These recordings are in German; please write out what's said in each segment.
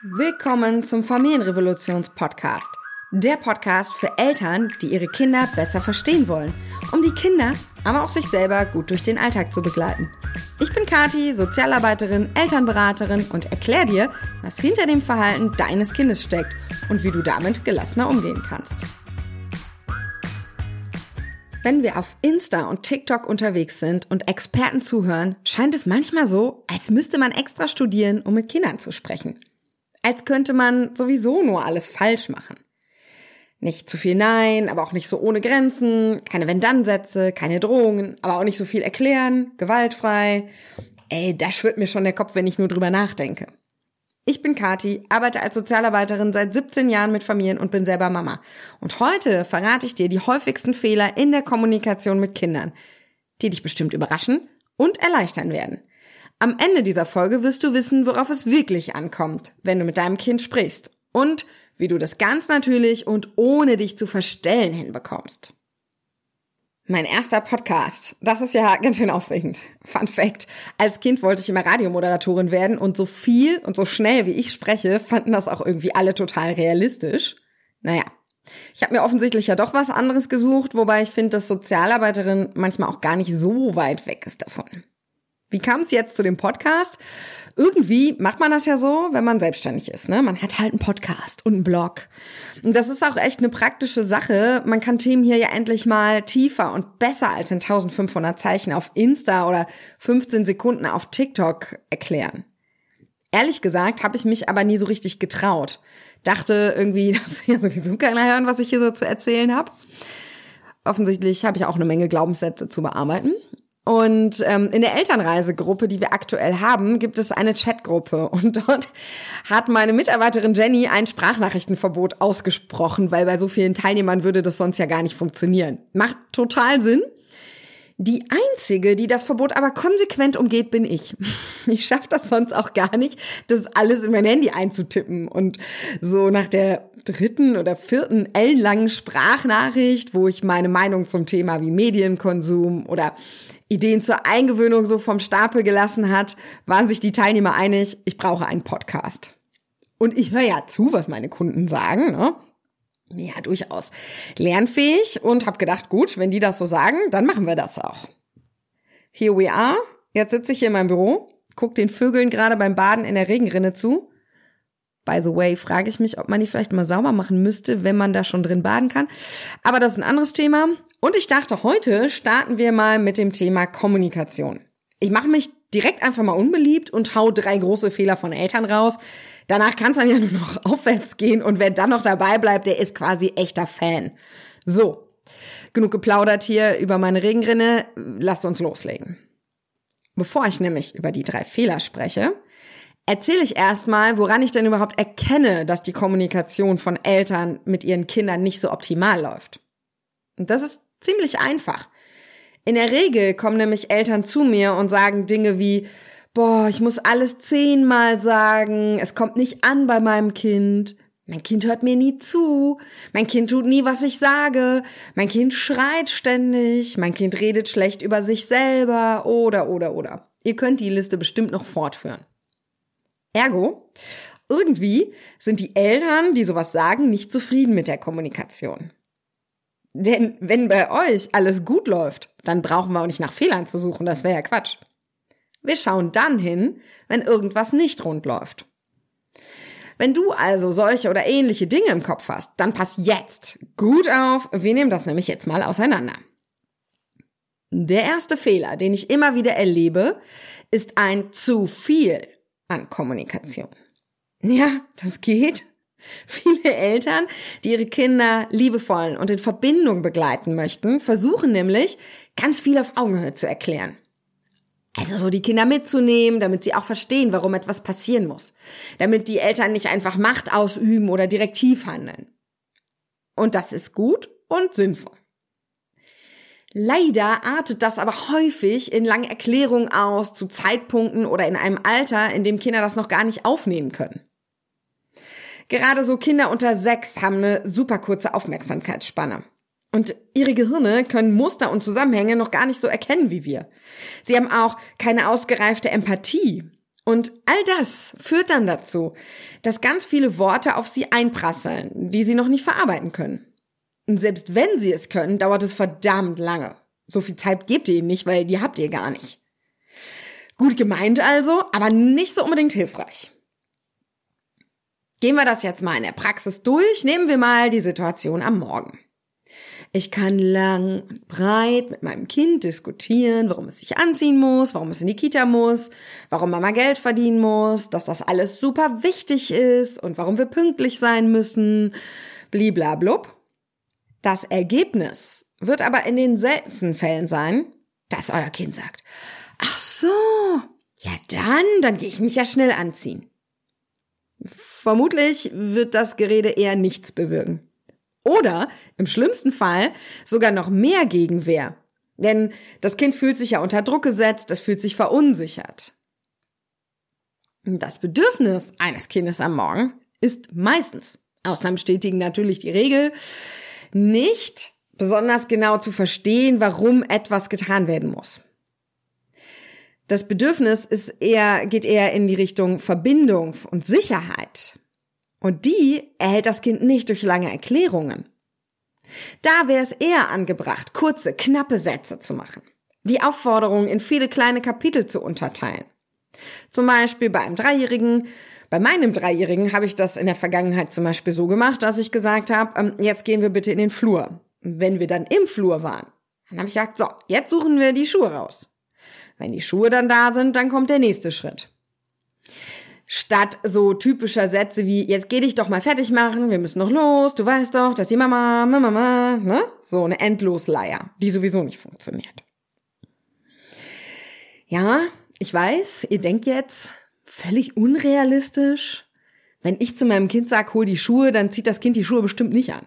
Willkommen zum Familienrevolutions-Podcast. Der Podcast für Eltern, die ihre Kinder besser verstehen wollen, um die Kinder, aber auch sich selber gut durch den Alltag zu begleiten. Ich bin Kati, Sozialarbeiterin, Elternberaterin und erkläre dir, was hinter dem Verhalten deines Kindes steckt und wie du damit gelassener umgehen kannst. Wenn wir auf Insta und TikTok unterwegs sind und Experten zuhören, scheint es manchmal so, als müsste man extra studieren, um mit Kindern zu sprechen als könnte man sowieso nur alles falsch machen. Nicht zu viel Nein, aber auch nicht so ohne Grenzen, keine Wenn-Dann-Sätze, keine Drohungen, aber auch nicht so viel erklären, gewaltfrei. Ey, da schwirrt mir schon der Kopf, wenn ich nur drüber nachdenke. Ich bin Kati, arbeite als Sozialarbeiterin seit 17 Jahren mit Familien und bin selber Mama. Und heute verrate ich dir die häufigsten Fehler in der Kommunikation mit Kindern, die dich bestimmt überraschen und erleichtern werden. Am Ende dieser Folge wirst du wissen, worauf es wirklich ankommt, wenn du mit deinem Kind sprichst und wie du das ganz natürlich und ohne dich zu verstellen hinbekommst. Mein erster Podcast. Das ist ja ganz schön aufregend. Fun Fact. Als Kind wollte ich immer Radiomoderatorin werden und so viel und so schnell wie ich spreche, fanden das auch irgendwie alle total realistisch. Naja. Ich habe mir offensichtlich ja doch was anderes gesucht, wobei ich finde, dass Sozialarbeiterin manchmal auch gar nicht so weit weg ist davon. Wie kam es jetzt zu dem Podcast? Irgendwie macht man das ja so, wenn man selbstständig ist. Ne? Man hat halt einen Podcast und einen Blog. Und das ist auch echt eine praktische Sache. Man kann Themen hier ja endlich mal tiefer und besser als in 1500 Zeichen auf Insta oder 15 Sekunden auf TikTok erklären. Ehrlich gesagt habe ich mich aber nie so richtig getraut. Dachte irgendwie, dass ja sowieso keiner hören, was ich hier so zu erzählen habe. Offensichtlich habe ich auch eine Menge Glaubenssätze zu bearbeiten. Und ähm, in der Elternreisegruppe, die wir aktuell haben, gibt es eine Chatgruppe. Und dort hat meine Mitarbeiterin Jenny ein Sprachnachrichtenverbot ausgesprochen, weil bei so vielen Teilnehmern würde das sonst ja gar nicht funktionieren. Macht total Sinn. Die einzige, die das Verbot aber konsequent umgeht, bin ich. Ich schaffe das sonst auch gar nicht, das alles in mein Handy einzutippen. Und so nach der dritten oder vierten ellenlangen Sprachnachricht, wo ich meine Meinung zum Thema wie Medienkonsum oder Ideen zur Eingewöhnung so vom Stapel gelassen hat, waren sich die Teilnehmer einig, ich brauche einen Podcast. Und ich höre ja zu, was meine Kunden sagen, ne? Ja, durchaus lernfähig und habe gedacht, gut, wenn die das so sagen, dann machen wir das auch. Here we are. Jetzt sitze ich hier in meinem Büro, guck den Vögeln gerade beim Baden in der Regenrinne zu By the way, frage ich mich, ob man die vielleicht mal sauber machen müsste, wenn man da schon drin baden kann. Aber das ist ein anderes Thema. Und ich dachte, heute starten wir mal mit dem Thema Kommunikation. Ich mache mich direkt einfach mal unbeliebt und hau drei große Fehler von Eltern raus. Danach kann es dann ja nur noch aufwärts gehen und wer dann noch dabei bleibt, der ist quasi echter Fan. So, genug geplaudert hier über meine Regenrinne. Lasst uns loslegen. Bevor ich nämlich über die drei Fehler spreche, erzähle ich erstmal, woran ich denn überhaupt erkenne, dass die Kommunikation von Eltern mit ihren Kindern nicht so optimal läuft. Und das ist ziemlich einfach. In der Regel kommen nämlich Eltern zu mir und sagen Dinge wie, boah, ich muss alles zehnmal sagen, es kommt nicht an bei meinem Kind, mein Kind hört mir nie zu, mein Kind tut nie, was ich sage, mein Kind schreit ständig, mein Kind redet schlecht über sich selber oder oder oder. Ihr könnt die Liste bestimmt noch fortführen. Ergo, irgendwie sind die Eltern, die sowas sagen, nicht zufrieden mit der Kommunikation. Denn wenn bei euch alles gut läuft, dann brauchen wir auch nicht nach Fehlern zu suchen, das wäre ja Quatsch. Wir schauen dann hin, wenn irgendwas nicht rund läuft. Wenn du also solche oder ähnliche Dinge im Kopf hast, dann pass jetzt gut auf, wir nehmen das nämlich jetzt mal auseinander. Der erste Fehler, den ich immer wieder erlebe, ist ein zu viel an Kommunikation. Ja, das geht. Viele Eltern, die ihre Kinder liebevoll und in Verbindung begleiten möchten, versuchen nämlich, ganz viel auf Augenhöhe zu erklären. Also so die Kinder mitzunehmen, damit sie auch verstehen, warum etwas passieren muss. Damit die Eltern nicht einfach Macht ausüben oder direktiv handeln. Und das ist gut und sinnvoll. Leider artet das aber häufig in langen Erklärungen aus, zu Zeitpunkten oder in einem Alter, in dem Kinder das noch gar nicht aufnehmen können. Gerade so Kinder unter sechs haben eine super kurze Aufmerksamkeitsspanne. Und ihre Gehirne können Muster und Zusammenhänge noch gar nicht so erkennen wie wir. Sie haben auch keine ausgereifte Empathie. Und all das führt dann dazu, dass ganz viele Worte auf sie einprasseln, die sie noch nicht verarbeiten können. Und selbst wenn sie es können, dauert es verdammt lange. So viel Zeit gebt ihr ihnen nicht, weil die habt ihr gar nicht. Gut gemeint also, aber nicht so unbedingt hilfreich. Gehen wir das jetzt mal in der Praxis durch. Nehmen wir mal die Situation am Morgen. Ich kann lang und breit mit meinem Kind diskutieren, warum es sich anziehen muss, warum es in die Kita muss, warum Mama Geld verdienen muss, dass das alles super wichtig ist und warum wir pünktlich sein müssen, bliblablub. Das Ergebnis wird aber in den seltensten Fällen sein, dass euer Kind sagt, ach so, ja dann, dann gehe ich mich ja schnell anziehen. Vermutlich wird das Gerede eher nichts bewirken. Oder im schlimmsten Fall sogar noch mehr Gegenwehr. Denn das Kind fühlt sich ja unter Druck gesetzt, es fühlt sich verunsichert. Das Bedürfnis eines Kindes am Morgen ist meistens, Ausnahmen bestätigen natürlich die Regel, nicht besonders genau zu verstehen, warum etwas getan werden muss. Das Bedürfnis ist eher, geht eher in die Richtung Verbindung und Sicherheit. Und die erhält das Kind nicht durch lange Erklärungen. Da wäre es eher angebracht, kurze, knappe Sätze zu machen. Die Aufforderung in viele kleine Kapitel zu unterteilen. Zum Beispiel bei einem Dreijährigen, bei meinem Dreijährigen habe ich das in der Vergangenheit zum Beispiel so gemacht, dass ich gesagt habe, ähm, jetzt gehen wir bitte in den Flur. Wenn wir dann im Flur waren, dann habe ich gesagt, so, jetzt suchen wir die Schuhe raus. Wenn die Schuhe dann da sind, dann kommt der nächste Schritt. Statt so typischer Sätze wie, jetzt geh dich doch mal fertig machen, wir müssen noch los, du weißt doch, dass die Mama, Mama, Mama, ne? So eine Endlosleier, die sowieso nicht funktioniert. Ja, ich weiß, ihr denkt jetzt, völlig unrealistisch. Wenn ich zu meinem Kind sage, hol die Schuhe, dann zieht das Kind die Schuhe bestimmt nicht an.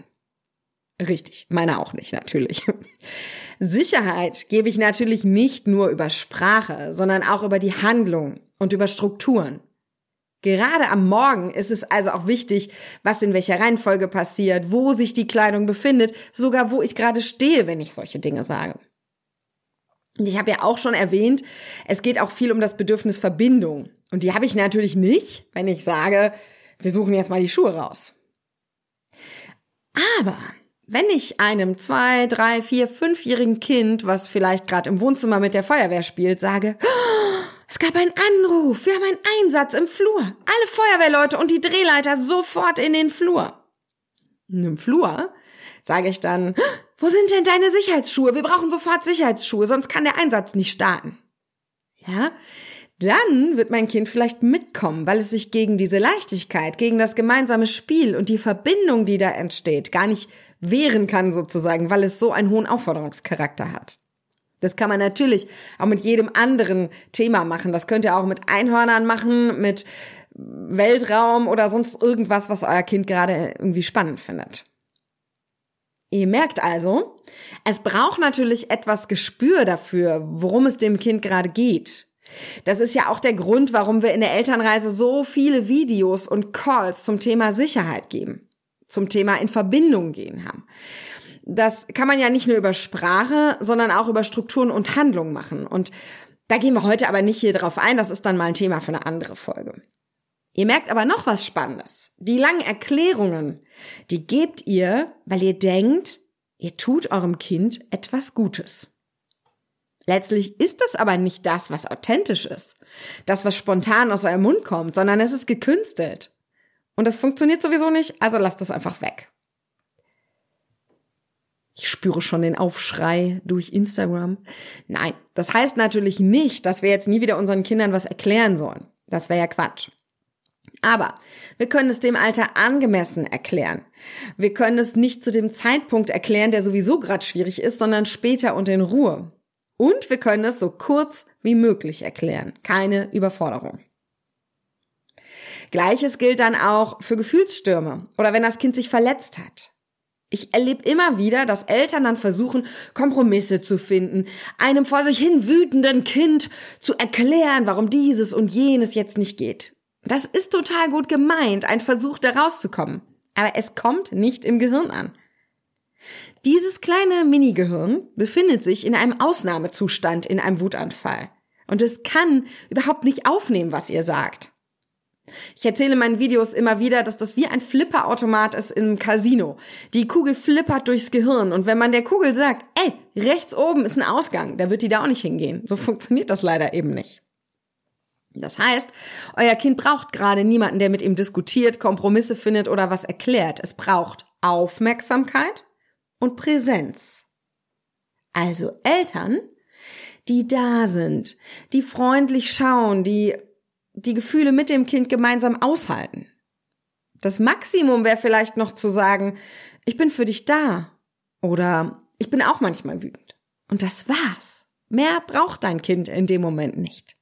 Richtig, meine auch nicht, natürlich. Sicherheit gebe ich natürlich nicht nur über Sprache, sondern auch über die Handlung und über Strukturen. Gerade am Morgen ist es also auch wichtig, was in welcher Reihenfolge passiert, wo sich die Kleidung befindet, sogar wo ich gerade stehe, wenn ich solche Dinge sage. Ich habe ja auch schon erwähnt, es geht auch viel um das Bedürfnis Verbindung. Und die habe ich natürlich nicht, wenn ich sage, wir suchen jetzt mal die Schuhe raus. Aber wenn ich einem zwei, drei, vier, fünfjährigen Kind, was vielleicht gerade im Wohnzimmer mit der Feuerwehr spielt, sage, es gab einen Anruf. Wir haben einen Einsatz im Flur. Alle Feuerwehrleute und die Drehleiter sofort in den Flur. Und Im Flur sage ich dann, wo sind denn deine Sicherheitsschuhe? Wir brauchen sofort Sicherheitsschuhe, sonst kann der Einsatz nicht starten. Ja? Dann wird mein Kind vielleicht mitkommen, weil es sich gegen diese Leichtigkeit, gegen das gemeinsame Spiel und die Verbindung, die da entsteht, gar nicht wehren kann sozusagen, weil es so einen hohen Aufforderungscharakter hat. Das kann man natürlich auch mit jedem anderen Thema machen. Das könnt ihr auch mit Einhörnern machen, mit Weltraum oder sonst irgendwas, was euer Kind gerade irgendwie spannend findet. Ihr merkt also, es braucht natürlich etwas Gespür dafür, worum es dem Kind gerade geht. Das ist ja auch der Grund, warum wir in der Elternreise so viele Videos und Calls zum Thema Sicherheit geben, zum Thema in Verbindung gehen haben. Das kann man ja nicht nur über Sprache, sondern auch über Strukturen und Handlungen machen. Und da gehen wir heute aber nicht hier drauf ein. Das ist dann mal ein Thema für eine andere Folge. Ihr merkt aber noch was Spannendes. Die langen Erklärungen, die gebt ihr, weil ihr denkt, ihr tut eurem Kind etwas Gutes. Letztlich ist es aber nicht das, was authentisch ist. Das, was spontan aus eurem Mund kommt, sondern es ist gekünstelt. Und das funktioniert sowieso nicht, also lasst es einfach weg. Ich spüre schon den Aufschrei durch Instagram. Nein, das heißt natürlich nicht, dass wir jetzt nie wieder unseren Kindern was erklären sollen. Das wäre ja Quatsch. Aber wir können es dem Alter angemessen erklären. Wir können es nicht zu dem Zeitpunkt erklären, der sowieso gerade schwierig ist, sondern später und in Ruhe. Und wir können es so kurz wie möglich erklären. Keine Überforderung. Gleiches gilt dann auch für Gefühlsstürme oder wenn das Kind sich verletzt hat. Ich erlebe immer wieder, dass Eltern dann versuchen, Kompromisse zu finden, einem vor sich hin wütenden Kind zu erklären, warum dieses und jenes jetzt nicht geht. Das ist total gut gemeint, ein Versuch, da rauszukommen. Aber es kommt nicht im Gehirn an. Dieses kleine Mini-Gehirn befindet sich in einem Ausnahmezustand in einem Wutanfall. Und es kann überhaupt nicht aufnehmen, was ihr sagt. Ich erzähle in meinen Videos immer wieder, dass das wie ein Flipperautomat ist im Casino. Die Kugel flippert durchs Gehirn und wenn man der Kugel sagt, ey, rechts oben ist ein Ausgang, da wird die da auch nicht hingehen. So funktioniert das leider eben nicht. Das heißt, euer Kind braucht gerade niemanden, der mit ihm diskutiert, Kompromisse findet oder was erklärt. Es braucht Aufmerksamkeit und Präsenz. Also Eltern, die da sind, die freundlich schauen, die die Gefühle mit dem Kind gemeinsam aushalten. Das Maximum wäre vielleicht noch zu sagen, ich bin für dich da oder ich bin auch manchmal wütend. Und das war's. Mehr braucht dein Kind in dem Moment nicht.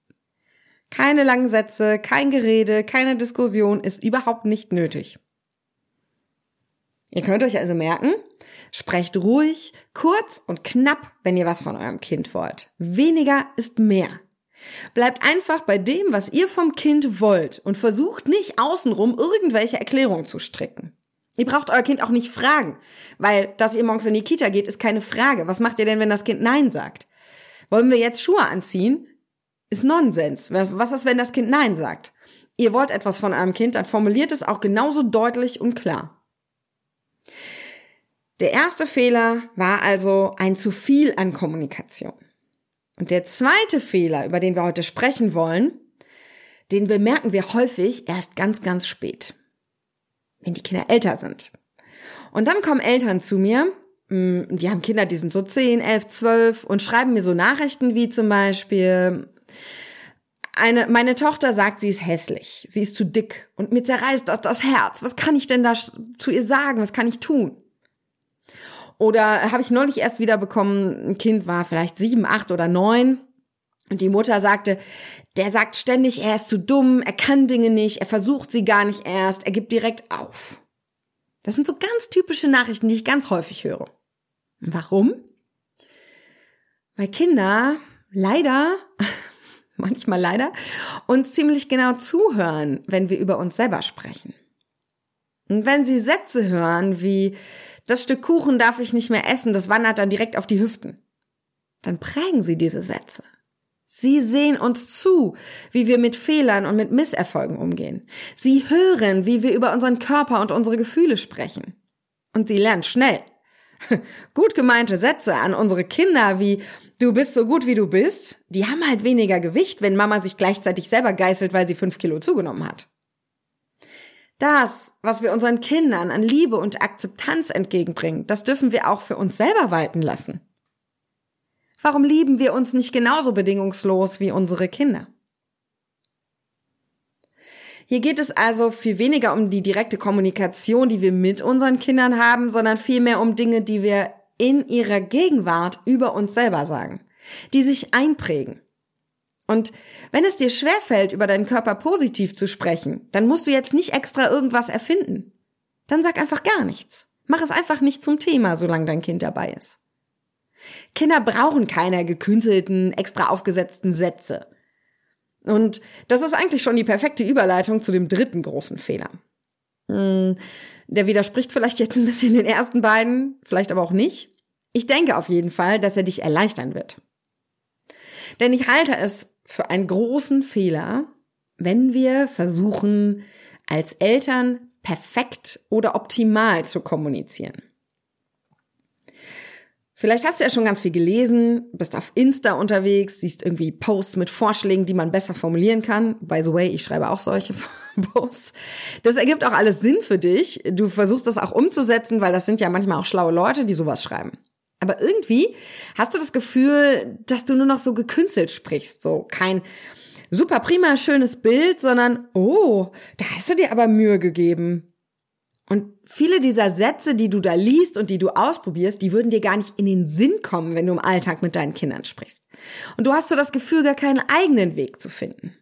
Keine langen Sätze, kein Gerede, keine Diskussion ist überhaupt nicht nötig. Ihr könnt euch also merken, sprecht ruhig, kurz und knapp, wenn ihr was von eurem Kind wollt. Weniger ist mehr. Bleibt einfach bei dem, was ihr vom Kind wollt und versucht nicht außenrum irgendwelche Erklärungen zu stricken. Ihr braucht euer Kind auch nicht fragen, weil dass ihr morgens in die Kita geht, ist keine Frage. Was macht ihr denn, wenn das Kind Nein sagt? Wollen wir jetzt Schuhe anziehen? Ist Nonsens. Was ist, wenn das Kind Nein sagt? Ihr wollt etwas von eurem Kind, dann formuliert es auch genauso deutlich und klar. Der erste Fehler war also ein zu viel an Kommunikation. Und der zweite Fehler, über den wir heute sprechen wollen, den bemerken wir häufig erst ganz, ganz spät, wenn die Kinder älter sind. Und dann kommen Eltern zu mir, mm, die haben Kinder, die sind so 10, 11, 12 und schreiben mir so Nachrichten wie zum Beispiel, eine, meine Tochter sagt, sie ist hässlich, sie ist zu dick und mir zerreißt das das Herz. Was kann ich denn da zu ihr sagen? Was kann ich tun? Oder habe ich neulich erst wieder bekommen, ein Kind war vielleicht sieben, acht oder neun und die Mutter sagte, der sagt ständig, er ist zu dumm, er kann Dinge nicht, er versucht sie gar nicht erst, er gibt direkt auf. Das sind so ganz typische Nachrichten, die ich ganz häufig höre. Warum? Weil Kinder leider, manchmal leider, uns ziemlich genau zuhören, wenn wir über uns selber sprechen. Und wenn sie Sätze hören wie, das Stück Kuchen darf ich nicht mehr essen, das wandert dann direkt auf die Hüften. Dann prägen Sie diese Sätze. Sie sehen uns zu, wie wir mit Fehlern und mit Misserfolgen umgehen. Sie hören, wie wir über unseren Körper und unsere Gefühle sprechen. Und sie lernen schnell. Gut gemeinte Sätze an unsere Kinder wie Du bist so gut wie du bist, die haben halt weniger Gewicht, wenn Mama sich gleichzeitig selber geißelt, weil sie fünf Kilo zugenommen hat. Das, was wir unseren Kindern an Liebe und Akzeptanz entgegenbringen, das dürfen wir auch für uns selber walten lassen. Warum lieben wir uns nicht genauso bedingungslos wie unsere Kinder? Hier geht es also viel weniger um die direkte Kommunikation, die wir mit unseren Kindern haben, sondern vielmehr um Dinge, die wir in ihrer Gegenwart über uns selber sagen, die sich einprägen. Und wenn es dir schwerfällt, über deinen Körper positiv zu sprechen, dann musst du jetzt nicht extra irgendwas erfinden. Dann sag einfach gar nichts. Mach es einfach nicht zum Thema, solange dein Kind dabei ist. Kinder brauchen keine gekünstelten, extra aufgesetzten Sätze. Und das ist eigentlich schon die perfekte Überleitung zu dem dritten großen Fehler. Hm, der widerspricht vielleicht jetzt ein bisschen den ersten beiden, vielleicht aber auch nicht. Ich denke auf jeden Fall, dass er dich erleichtern wird. Denn ich halte es für einen großen Fehler, wenn wir versuchen, als Eltern perfekt oder optimal zu kommunizieren. Vielleicht hast du ja schon ganz viel gelesen, bist auf Insta unterwegs, siehst irgendwie Posts mit Vorschlägen, die man besser formulieren kann. By the way, ich schreibe auch solche Posts. Das ergibt auch alles Sinn für dich. Du versuchst das auch umzusetzen, weil das sind ja manchmal auch schlaue Leute, die sowas schreiben. Aber irgendwie hast du das Gefühl, dass du nur noch so gekünstelt sprichst, so kein super prima schönes Bild, sondern oh, da hast du dir aber Mühe gegeben. Und viele dieser Sätze, die du da liest und die du ausprobierst, die würden dir gar nicht in den Sinn kommen, wenn du im Alltag mit deinen Kindern sprichst. Und du hast so das Gefühl, gar keinen eigenen Weg zu finden.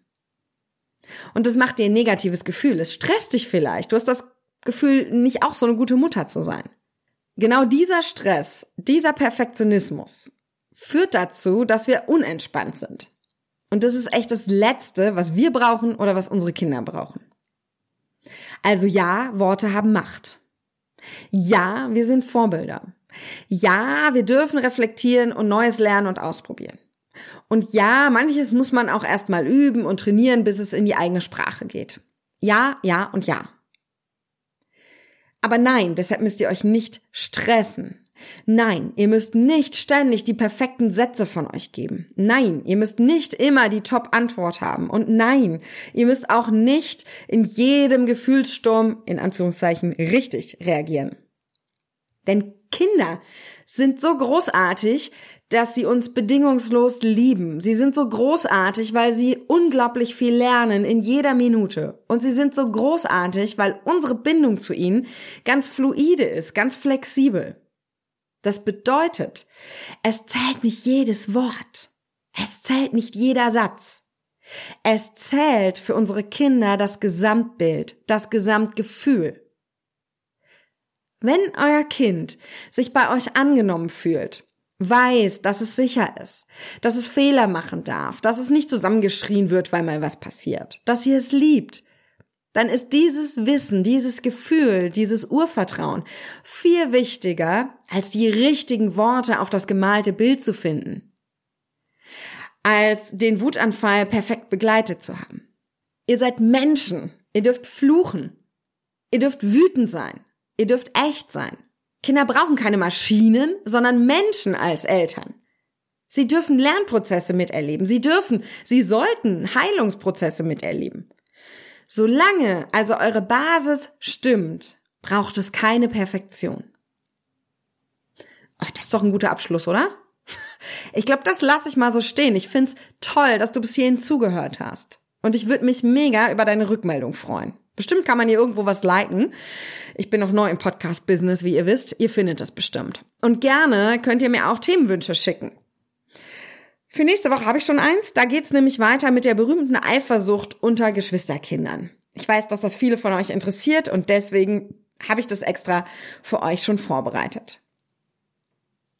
Und das macht dir ein negatives Gefühl. Es stresst dich vielleicht. Du hast das Gefühl, nicht auch so eine gute Mutter zu sein. Genau dieser Stress, dieser Perfektionismus führt dazu, dass wir unentspannt sind. Und das ist echt das Letzte, was wir brauchen oder was unsere Kinder brauchen. Also ja, Worte haben Macht. Ja, wir sind Vorbilder. Ja, wir dürfen reflektieren und Neues lernen und ausprobieren. Und ja, manches muss man auch erstmal üben und trainieren, bis es in die eigene Sprache geht. Ja, ja und ja. Aber nein, deshalb müsst ihr euch nicht stressen. Nein, ihr müsst nicht ständig die perfekten Sätze von euch geben. Nein, ihr müsst nicht immer die Top-Antwort haben. Und nein, ihr müsst auch nicht in jedem Gefühlssturm, in Anführungszeichen, richtig reagieren. Denn Kinder sind so großartig, dass sie uns bedingungslos lieben. Sie sind so großartig, weil sie unglaublich viel lernen in jeder Minute. Und sie sind so großartig, weil unsere Bindung zu ihnen ganz fluide ist, ganz flexibel. Das bedeutet, es zählt nicht jedes Wort. Es zählt nicht jeder Satz. Es zählt für unsere Kinder das Gesamtbild, das Gesamtgefühl. Wenn euer Kind sich bei euch angenommen fühlt, weiß, dass es sicher ist, dass es Fehler machen darf, dass es nicht zusammengeschrien wird, weil mal was passiert, dass ihr es liebt, dann ist dieses Wissen, dieses Gefühl, dieses Urvertrauen viel wichtiger, als die richtigen Worte auf das gemalte Bild zu finden, als den Wutanfall perfekt begleitet zu haben. Ihr seid Menschen, ihr dürft fluchen, ihr dürft wütend sein, ihr dürft echt sein. Kinder brauchen keine Maschinen, sondern Menschen als Eltern. Sie dürfen Lernprozesse miterleben. Sie dürfen, sie sollten Heilungsprozesse miterleben. Solange also eure Basis stimmt, braucht es keine Perfektion. Oh, das ist doch ein guter Abschluss, oder? Ich glaube, das lasse ich mal so stehen. Ich find's toll, dass du bis hierhin zugehört hast. Und ich würde mich mega über deine Rückmeldung freuen. Bestimmt kann man hier irgendwo was liken. Ich bin noch neu im Podcast-Business, wie ihr wisst. Ihr findet das bestimmt. Und gerne könnt ihr mir auch Themenwünsche schicken. Für nächste Woche habe ich schon eins. Da geht's nämlich weiter mit der berühmten Eifersucht unter Geschwisterkindern. Ich weiß, dass das viele von euch interessiert und deswegen habe ich das extra für euch schon vorbereitet.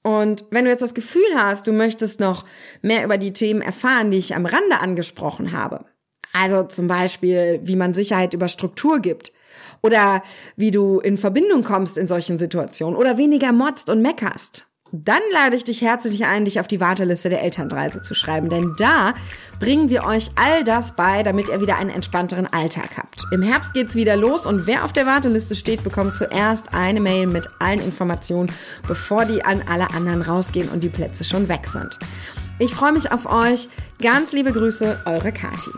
Und wenn du jetzt das Gefühl hast, du möchtest noch mehr über die Themen erfahren, die ich am Rande angesprochen habe, also zum Beispiel, wie man Sicherheit über Struktur gibt oder wie du in Verbindung kommst in solchen Situationen oder weniger motzt und meckerst, dann lade ich dich herzlich ein, dich auf die Warteliste der Elternreise zu schreiben, denn da bringen wir euch all das bei, damit ihr wieder einen entspannteren Alltag habt. Im Herbst geht's wieder los und wer auf der Warteliste steht, bekommt zuerst eine Mail mit allen Informationen, bevor die an alle anderen rausgehen und die Plätze schon weg sind. Ich freue mich auf euch. Ganz liebe Grüße, eure Kati.